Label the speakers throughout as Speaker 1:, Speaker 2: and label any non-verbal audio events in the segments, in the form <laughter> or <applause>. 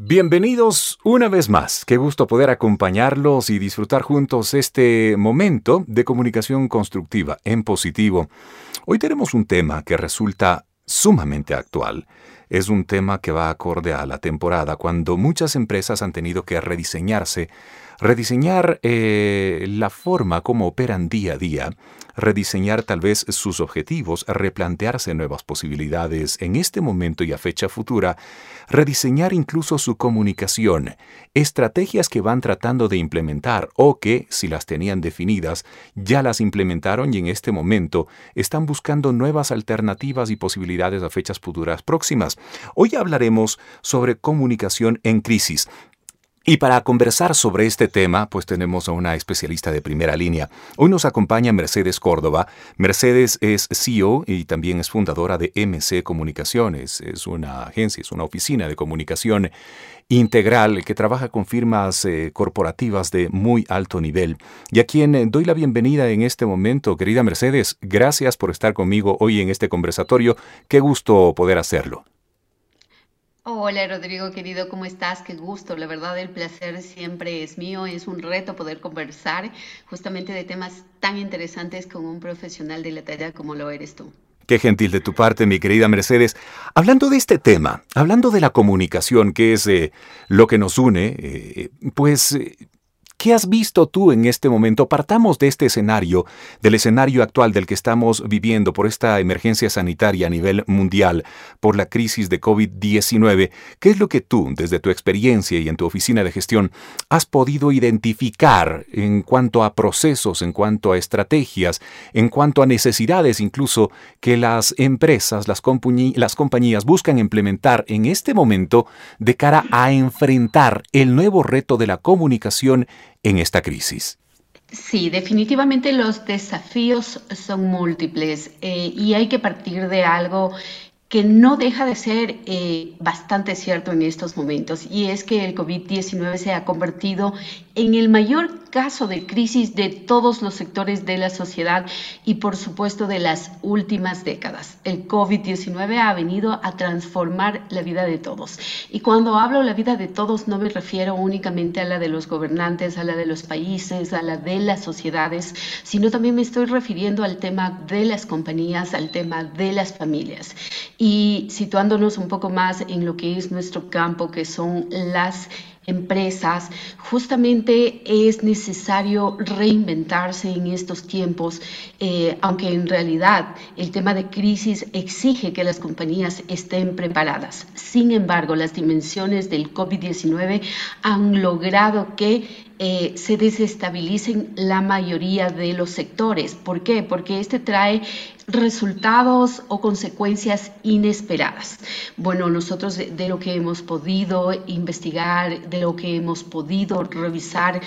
Speaker 1: Bienvenidos una vez más. Qué gusto poder acompañarlos y disfrutar juntos este momento de comunicación constructiva en positivo. Hoy tenemos un tema que resulta sumamente actual. Es un tema que va acorde a la temporada cuando muchas empresas han tenido que rediseñarse, rediseñar eh, la forma como operan día a día rediseñar tal vez sus objetivos, replantearse nuevas posibilidades en este momento y a fecha futura, rediseñar incluso su comunicación, estrategias que van tratando de implementar o que, si las tenían definidas, ya las implementaron y en este momento están buscando nuevas alternativas y posibilidades a fechas futuras próximas. Hoy hablaremos sobre comunicación en crisis. Y para conversar sobre este tema, pues tenemos a una especialista de primera línea. Hoy nos acompaña Mercedes Córdoba. Mercedes es CEO y también es fundadora de MC Comunicaciones. Es una agencia, es una oficina de comunicación integral que trabaja con firmas eh, corporativas de muy alto nivel. Y a quien eh, doy la bienvenida en este momento, querida Mercedes, gracias por estar conmigo hoy en este conversatorio. Qué gusto poder hacerlo.
Speaker 2: Hola Rodrigo querido, ¿cómo estás? Qué gusto, la verdad el placer siempre es mío, es un reto poder conversar justamente de temas tan interesantes con un profesional de la talla como lo eres tú.
Speaker 1: Qué gentil de tu parte, mi querida Mercedes. Hablando de este tema, hablando de la comunicación, que es eh, lo que nos une, eh, pues eh, ¿Qué has visto tú en este momento? Partamos de este escenario, del escenario actual del que estamos viviendo por esta emergencia sanitaria a nivel mundial, por la crisis de COVID-19. ¿Qué es lo que tú, desde tu experiencia y en tu oficina de gestión, has podido identificar en cuanto a procesos, en cuanto a estrategias, en cuanto a necesidades incluso que las empresas, las, las compañías buscan implementar en este momento de cara a enfrentar el nuevo reto de la comunicación en esta crisis?
Speaker 2: Sí, definitivamente los desafíos son múltiples eh, y hay que partir de algo que no deja de ser eh, bastante cierto en estos momentos, y es que el COVID-19 se ha convertido en el mayor caso de crisis de todos los sectores de la sociedad y por supuesto de las últimas décadas. El COVID-19 ha venido a transformar la vida de todos. Y cuando hablo la vida de todos no me refiero únicamente a la de los gobernantes, a la de los países, a la de las sociedades, sino también me estoy refiriendo al tema de las compañías, al tema de las familias. Y situándonos un poco más en lo que es nuestro campo, que son las empresas, justamente es necesario reinventarse en estos tiempos, eh, aunque en realidad el tema de crisis exige que las compañías estén preparadas. Sin embargo, las dimensiones del COVID-19 han logrado que eh, se desestabilicen la mayoría de los sectores. ¿Por qué? Porque este trae resultados o consecuencias inesperadas. Bueno, nosotros de, lo que hemos podido investigar, de lo que hemos podido revisar,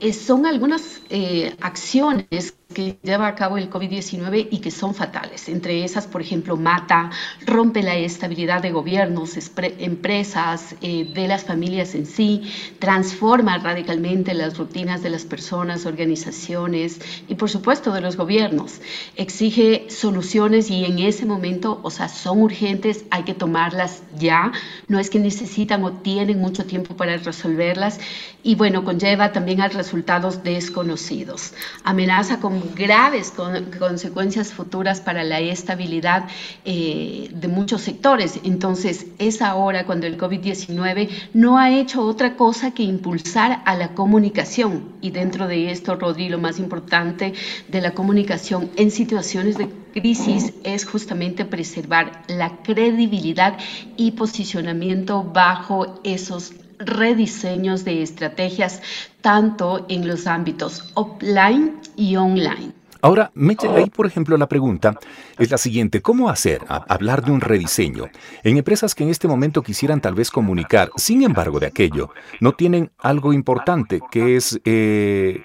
Speaker 2: eh, son algunas eh, acciones que lleva a cabo el COVID-19 y que son fatales. Entre esas, por ejemplo, mata, rompe la estabilidad de gobiernos, empresas, eh, de las familias en sí, transforma radicalmente las rutinas de las personas, organizaciones y, por supuesto, de los gobiernos. Exige soluciones y en ese momento, o sea, son urgentes, hay que tomarlas ya. No es que necesitan o tienen mucho tiempo para resolverlas y, bueno, conlleva también a resultados desconocidos. Amenaza con graves consecuencias futuras para la estabilidad eh, de muchos sectores. Entonces, es ahora cuando el COVID-19 no ha hecho otra cosa que impulsar a la comunicación. Y dentro de esto, Rodri, lo más importante de la comunicación en situaciones de crisis es justamente preservar la credibilidad y posicionamiento bajo esos rediseños de estrategias tanto en los ámbitos offline y online.
Speaker 1: Ahora, ahí, por ejemplo, la pregunta es la siguiente. ¿Cómo hacer hablar de un rediseño en empresas que en este momento quisieran tal vez comunicar, sin embargo de aquello, no tienen algo importante que es eh,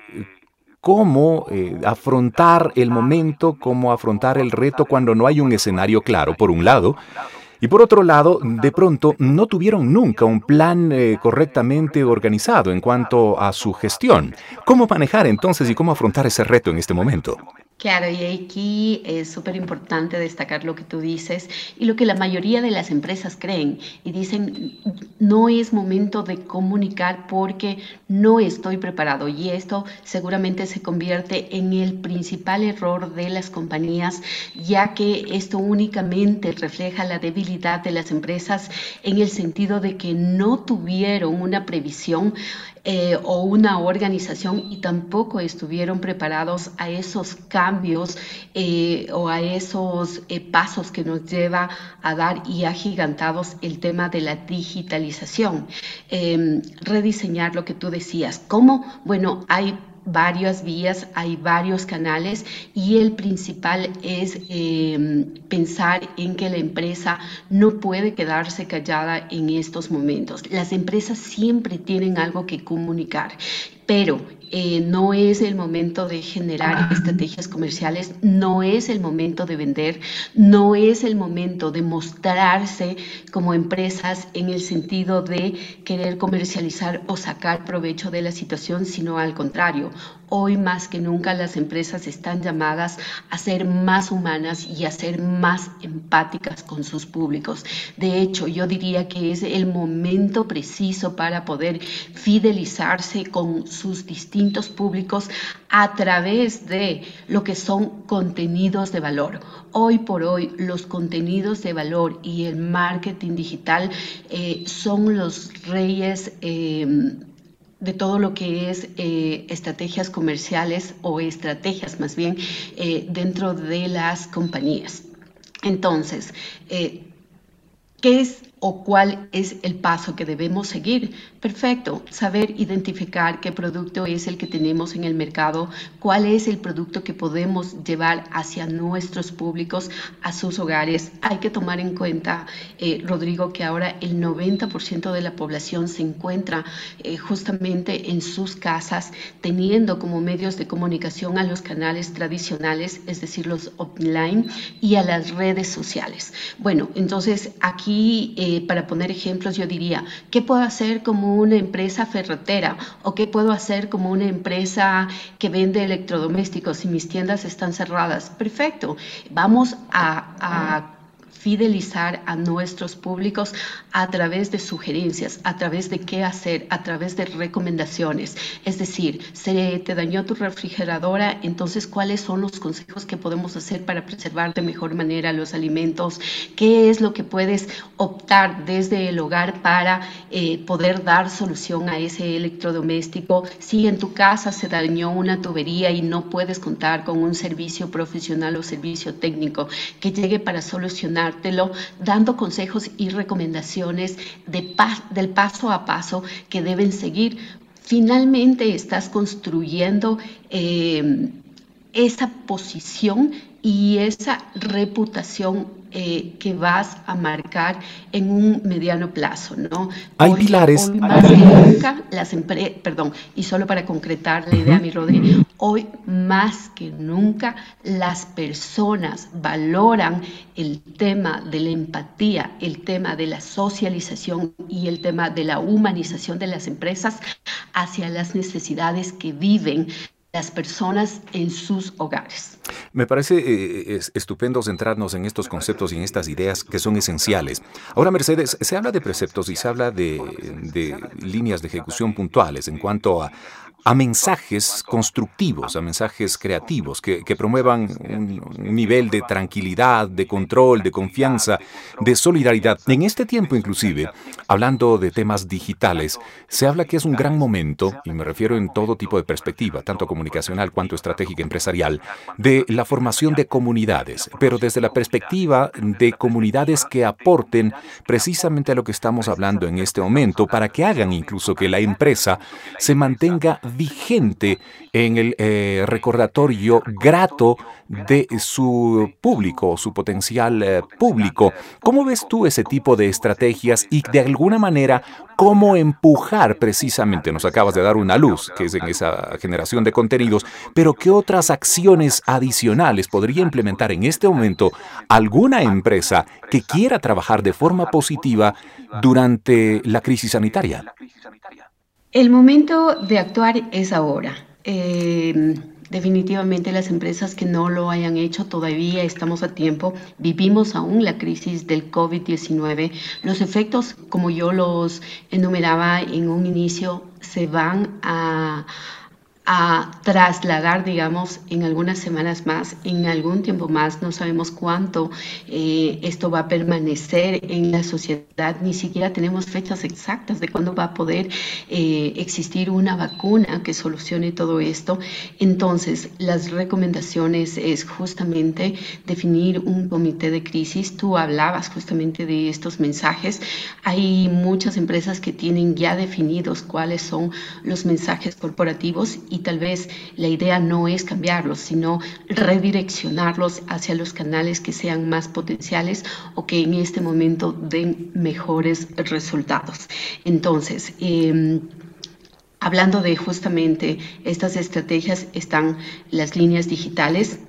Speaker 1: cómo eh, afrontar el momento, cómo afrontar el reto cuando no hay un escenario claro, por un lado, y por otro lado, de pronto no tuvieron nunca un plan eh, correctamente organizado en cuanto a su gestión. ¿Cómo manejar entonces y cómo afrontar ese reto en este momento?
Speaker 2: Claro, y aquí es súper importante destacar lo que tú dices y lo que la mayoría de las empresas creen y dicen, no es momento de comunicar porque no estoy preparado y esto seguramente se convierte en el principal error de las compañías ya que esto únicamente refleja la debilidad de las empresas en el sentido de que no tuvieron una previsión eh, o una organización y tampoco estuvieron preparados a esos cambios eh, o a esos eh, pasos que nos lleva a dar y agigantados el tema de la digitalización. Em, rediseñar lo que tú decías. ¿Cómo? Bueno, hay varias vías, hay varios canales y el principal es em, pensar en que la empresa no puede quedarse callada en estos momentos. Las empresas siempre tienen algo que comunicar, pero eh, no es el momento de generar estrategias comerciales, no es el momento de vender, no es el momento de mostrarse como empresas en el sentido de querer comercializar o sacar provecho de la situación, sino al contrario. Hoy más que nunca las empresas están llamadas a ser más humanas y a ser más empáticas con sus públicos. De hecho, yo diría que es el momento preciso para poder fidelizarse con sus distintos públicos a través de lo que son contenidos de valor. Hoy por hoy los contenidos de valor y el marketing digital eh, son los reyes. Eh, de todo lo que es eh, estrategias comerciales o estrategias más bien eh, dentro de las compañías. Entonces, ¿qué es o cuál es el paso que debemos seguir. Perfecto, saber identificar qué producto es el que tenemos en el mercado, cuál es el producto que podemos llevar hacia nuestros públicos, a sus hogares. Hay que tomar en cuenta, eh, Rodrigo, que ahora el 90% de la población se encuentra eh, justamente en sus casas, teniendo como medios de comunicación a los canales tradicionales, es decir, los online, y a las redes sociales. Bueno, entonces aquí... Eh, eh, para poner ejemplos, yo diría, ¿qué puedo hacer como una empresa ferretera? ¿O qué puedo hacer como una empresa que vende electrodomésticos si mis tiendas están cerradas? Perfecto, vamos a fidelizar a nuestros públicos a través de sugerencias, a través de qué hacer, a través de recomendaciones. Es decir, se te dañó tu refrigeradora, entonces cuáles son los consejos que podemos hacer para preservar de mejor manera los alimentos, qué es lo que puedes optar desde el hogar para eh, poder dar solución a ese electrodoméstico. Si en tu casa se dañó una tubería y no puedes contar con un servicio profesional o servicio técnico que llegue para solucionar dando consejos y recomendaciones de del paso a paso que deben seguir. Finalmente estás construyendo eh, esa posición y esa reputación eh, que vas a marcar en un mediano plazo, ¿no?
Speaker 1: Hay pilares.
Speaker 2: Hoy más que nunca, las empresas, perdón, y solo para concretar la idea, mi Rodri, hoy más que nunca las personas valoran el tema de la empatía, el tema de la socialización y el tema de la humanización de las empresas hacia las necesidades que viven las personas en sus hogares.
Speaker 1: Me parece eh, estupendo centrarnos en estos conceptos y en estas ideas que son esenciales. Ahora, Mercedes, se habla de preceptos y se habla de líneas de ejecución puntuales en cuanto a, a mensajes constructivos, a mensajes creativos que, promuevan un, nivel de tranquilidad, de control, de confianza, de solidaridad. En este tiempo inclusive, hablando de temas digitales, se habla que es un gran momento, y me refiero en todo tipo de perspectiva, tanto comunicacional cuanto estratégica empresarial, de la formación de comunidades, pero desde la perspectiva de comunidades que aporten precisamente a lo que estamos hablando en este momento, para que hagan incluso que la empresa se mantenga vigente en el eh, recordatorio grato de su público, su potencial eh, público. ¿Cómo ves tú ese tipo de estrategias y de alguna manera cómo empujar precisamente, nos acabas de dar una luz, que es en esa generación de contenidos, pero qué otras acciones adicionales podría implementar en este momento alguna empresa que quiera trabajar de forma positiva durante la crisis sanitaria?
Speaker 2: El momento de actuar es ahora. Eh, Definitivamente las empresas que no lo hayan hecho todavía estamos a tiempo. Vivimos aún la crisis del COVID-19. Los efectos, como yo los enumeraba en un inicio, se van a a trasladar, digamos, en algunas semanas más, en algún tiempo más, no sabemos cuánto eh, esto va a permanecer en la sociedad, ni siquiera tenemos fechas exactas de cuándo va a poder eh, existir una vacuna que solucione todo esto. Entonces, las recomendaciones es justamente definir un comité de crisis. Tú hablabas justamente de estos mensajes. Hay muchas empresas que tienen ya definidos cuáles son los mensajes corporativos y tal vez la idea no es cambiarlos, sino redireccionarlos hacia los canales que sean más potenciales o que en este momento den mejores resultados. Entonces, em, Hablando de justamente estas estrategias, están las líneas digitales.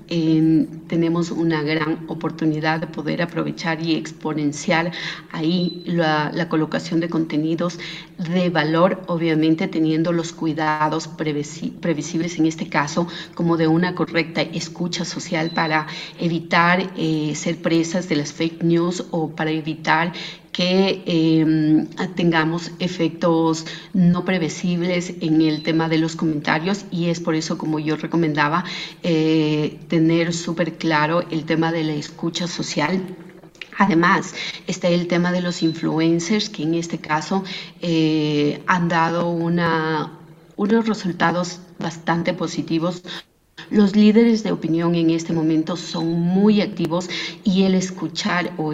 Speaker 2: tenemos una gran oportunidad de poder aprovechar y exponenciar ahí la, colocación de contenidos de valor, obviamente teniendo los cuidados previsibles en este caso, como de una correcta escucha social para evitar eh, ser presas de las fake news o para evitar que em, tengamos efectos no previsibles en el tema de los comentarios y es por eso como yo recomendaba eh, tener súper claro el tema de la escucha social. Además, está el tema de los influencers, que en este caso eh, han dado una, unos resultados bastante positivos los líderes de opinión en este momento son muy activos y el escuchar o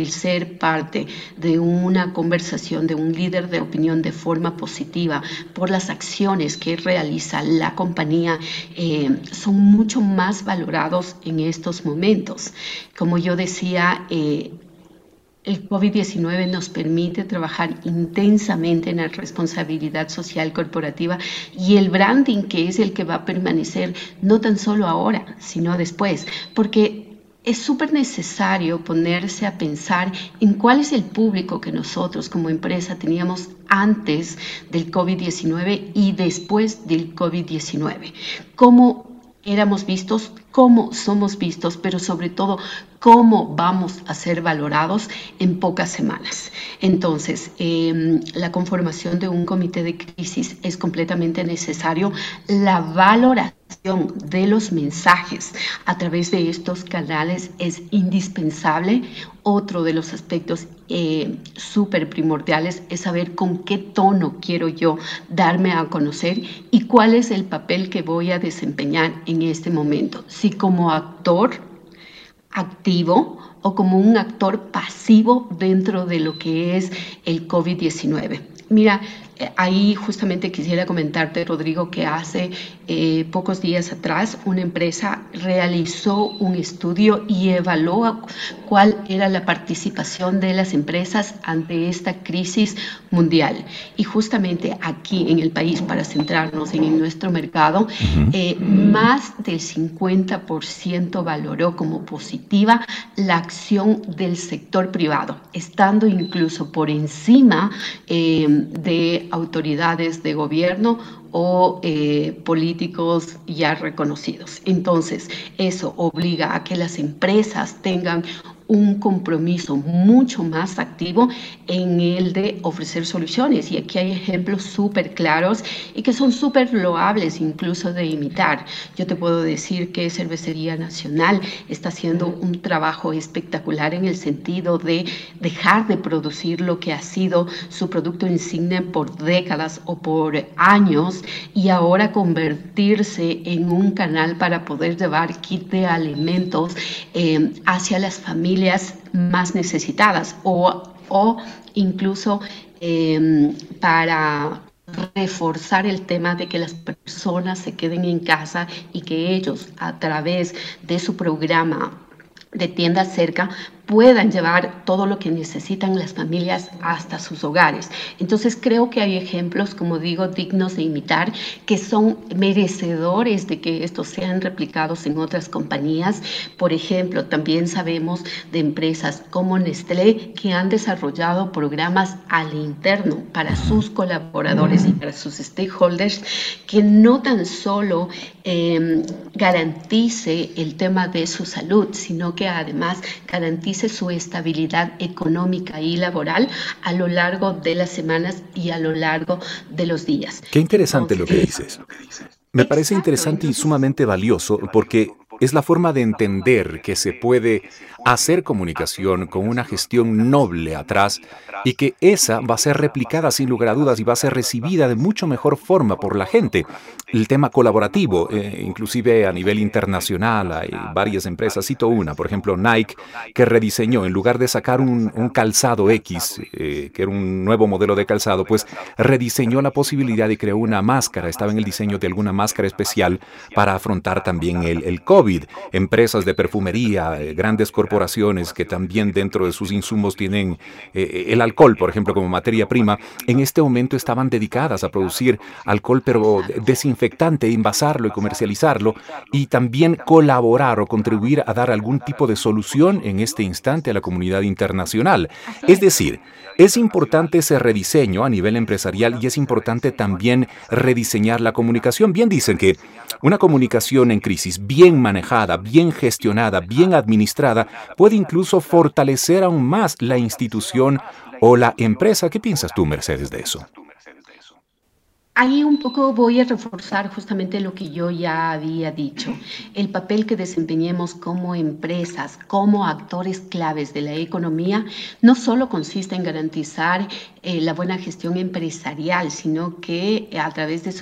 Speaker 2: el ser parte de una conversación de un líder de opinión de forma positiva por las acciones que realiza la compañía eh, son mucho más valorados en estos momentos. Como yo decía, eh, el COVID-19 nos permite trabajar intensamente en la responsabilidad social corporativa y el branding que es el que va a permanecer no tan solo ahora, sino después, porque es súper necesario ponerse a pensar en cuál es el público que nosotros como empresa teníamos antes del COVID-19 y después del COVID-19. Cómo éramos vistos, cómo somos vistos, pero sobre todo cómo vamos a ser valorados en pocas semanas. Entonces, em, la conformación de un comité de crisis es completamente necesario. La valoración de los mensajes a través de estos canales es indispensable. Otro de los aspectos eh, súper primordiales es saber con qué tono quiero yo darme a conocer y cuál es el papel que voy a desempeñar en este momento. Como actor activo o como un actor pasivo dentro de lo que es el COVID-19. Mira, ahí justamente quisiera comentarte, Rodrigo, que hace eh, pocos días atrás una empresa realizó un estudio y evaluó cuál era la participación de las empresas ante esta crisis mundial. Y justamente aquí en el país, para centrarnos en nuestro mercado, eh, más del 50% valoró como positiva la acción del sector privado, estando incluso por encima de autoridades de gobierno o eh, políticos ya reconocidos. Entonces, eso obliga a que las empresas tengan un compromiso mucho más activo en el de ofrecer soluciones. Y aquí hay ejemplos súper claros y que son súper loables incluso de imitar. Yo te puedo decir que Cervecería Nacional está haciendo un trabajo espectacular en el sentido de dejar de producir lo que ha sido su producto insignia por décadas o por años y ahora convertirse en un canal para poder llevar kit de alimentos eh, hacia las familias más necesitadas o, o incluso em, para reforzar el tema de que las personas se queden en casa y que ellos a través de su programa de tienda cerca puedan llevar todo lo que necesitan las familias hasta sus hogares. Entonces creo que hay ejemplos, como digo, dignos de imitar, que son merecedores de que estos sean replicados en otras compañías. Por ejemplo, también sabemos de empresas como Nestlé que han desarrollado programas al interno para sus colaboradores y para sus stakeholders que no tan solo eh, garantice el tema de su salud, sino que además garantice su estabilidad económica y laboral a lo largo de las semanas y a lo largo de los días.
Speaker 1: Qué interesante lo que dices. Me parece interesante y sumamente valioso porque es la forma de entender que se puede hacer comunicación con una gestión noble atrás y que esa va a ser replicada sin lugar a dudas y va a ser recibida de mucho mejor forma por la gente. El tema colaborativo, eh, inclusive a nivel internacional, hay varias empresas, cito una, por ejemplo Nike, que rediseñó, en lugar de sacar un, calzado X, eh, que era un nuevo modelo de calzado, pues rediseñó la posibilidad y creó una máscara, estaba en el diseño de alguna máscara especial para afrontar también el, el COVID. Empresas de perfumería, eh, grandes corporaciones que también dentro de sus insumos tienen el alcohol, alcohol, por ejemplo, como materia prima, en este momento estaban dedicadas a producir alcohol, pero desinfectante, envasarlo y comercializarlo, y también colaborar o contribuir a dar algún tipo de solución en este instante a la comunidad internacional. Es decir, es importante ese rediseño a nivel empresarial y es importante también rediseñar la comunicación. Bien dicen que una comunicación en crisis bien manejada, bien gestionada, bien administrada, puede incluso fortalecer aún más la institución o la empresa. ¿Qué piensas tú, Mercedes, de eso?
Speaker 2: Ahí un poco voy a reforzar justamente lo que yo ya había dicho, el papel que desempeñemos como empresas, como actores claves de la economía, no solo consiste en garantizar eh, la buena gestión empresarial, sino que a través de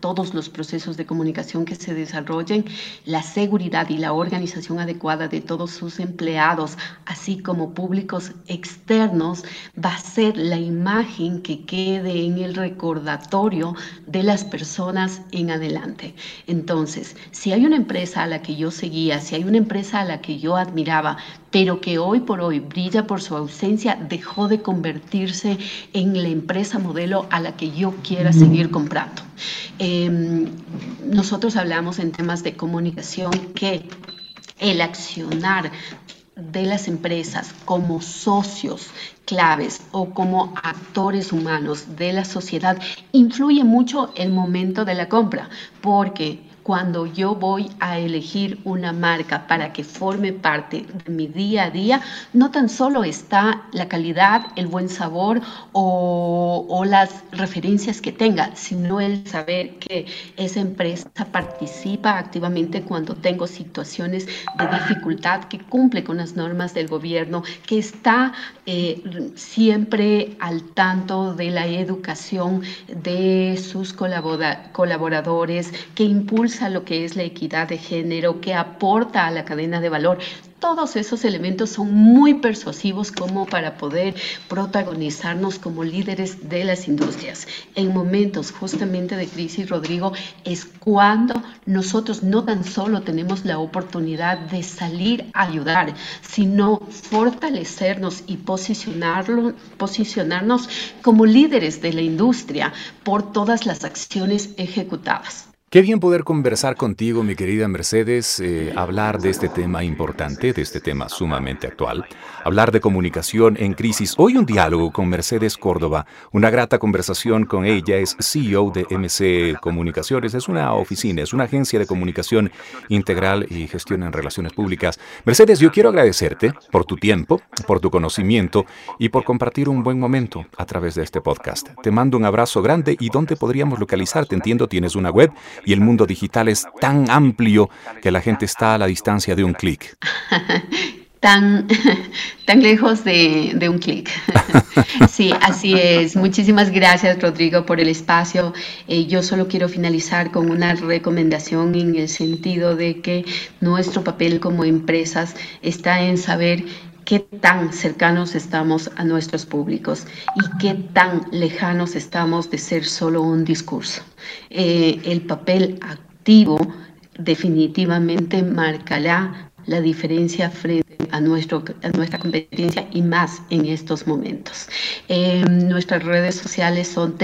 Speaker 2: todos los procesos de comunicación que se desarrollen, la seguridad y la organización adecuada de todos sus empleados, así como públicos externos, va a ser la imagen que quede en el recordatorio de las personas en adelante. Entonces, si hay una empresa a la que yo seguía, si hay una empresa a la que yo admiraba, pero que hoy por hoy brilla por su ausencia, dejó de convertirse en la empresa modelo a la que yo quiera seguir comprando. Em, nosotros hablamos en temas de comunicación que el accionar de las empresas como socios claves o como actores humanos de la sociedad influye mucho el momento de la compra, porque cuando yo voy a elegir una marca para que forme parte de mi día a día, no tan solo está la calidad, el buen sabor o, las referencias que tenga, sino el saber que esa empresa participa activamente cuando tengo situaciones de dificultad, que cumple con las normas del gobierno, que está eh, siempre al tanto de la educación de sus colaboradores, que impulsa a lo que es la equidad de género, que aporta a la cadena de valor. Todos esos elementos son muy persuasivos como para poder protagonizarnos como líderes de las industrias. En momentos justamente de crisis, Rodrigo, es cuando nosotros no tan solo tenemos la oportunidad de salir a ayudar, sino fortalecernos y posicionarlo, posicionarnos como líderes de la industria por todas las acciones ejecutadas.
Speaker 1: Qué bien poder conversar contigo, mi querida Mercedes, eh, hablar de este tema importante, de este tema sumamente actual, hablar de comunicación en crisis. Hoy un diálogo con Mercedes Córdoba, una grata conversación con ella, es CEO de MC Comunicaciones, es una oficina, es una agencia de comunicación integral y gestión en relaciones públicas. Mercedes, yo quiero agradecerte por tu tiempo, por tu conocimiento y por compartir un buen momento a través de este podcast. Te mando un abrazo grande y ¿dónde podríamos localizarte? Entiendo, tienes una web y el mundo digital es tan amplio que la gente está a la distancia de un clic. <laughs>
Speaker 2: Tan, <laughs> tan lejos de, un clic. <laughs> sí, así es. Muchísimas gracias, Rodrigo, por el espacio. Eh, yo solo quiero finalizar con una recomendación en el sentido de que nuestro papel como empresas está en saber qué tan cercanos estamos a nuestros públicos y qué tan lejanos estamos de ser solo un discurso. Eh, el papel activo definitivamente marcará la diferencia frente a, nuestra competencia y más en estos momentos. Em, nuestras redes sociales son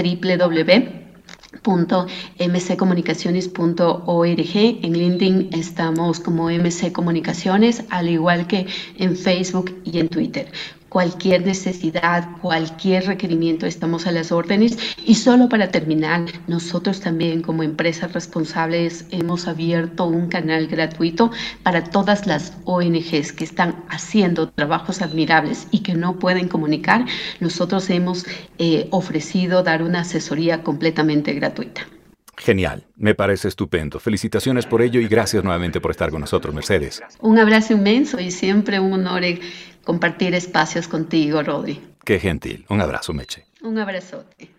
Speaker 2: www.mccomunicaciones.org. En LinkedIn estamos como MC Comunicaciones, al igual que en Facebook y en Twitter cualquier necesidad, cualquier requerimiento, estamos a las órdenes. Y solo para terminar, nosotros también como empresas responsables hemos abierto un canal gratuito para todas las ONGs que están haciendo trabajos admirables y que no pueden comunicar. Nosotros hemos eh, ofrecido dar una asesoría completamente gratuita.
Speaker 1: Genial, me parece estupendo. Felicitaciones por ello y gracias nuevamente por estar con nosotros, Mercedes.
Speaker 2: Un abrazo inmenso y siempre un honor compartir espacios contigo, Rodri.
Speaker 1: Qué gentil. Un abrazo, Meche.
Speaker 2: Un abrazote.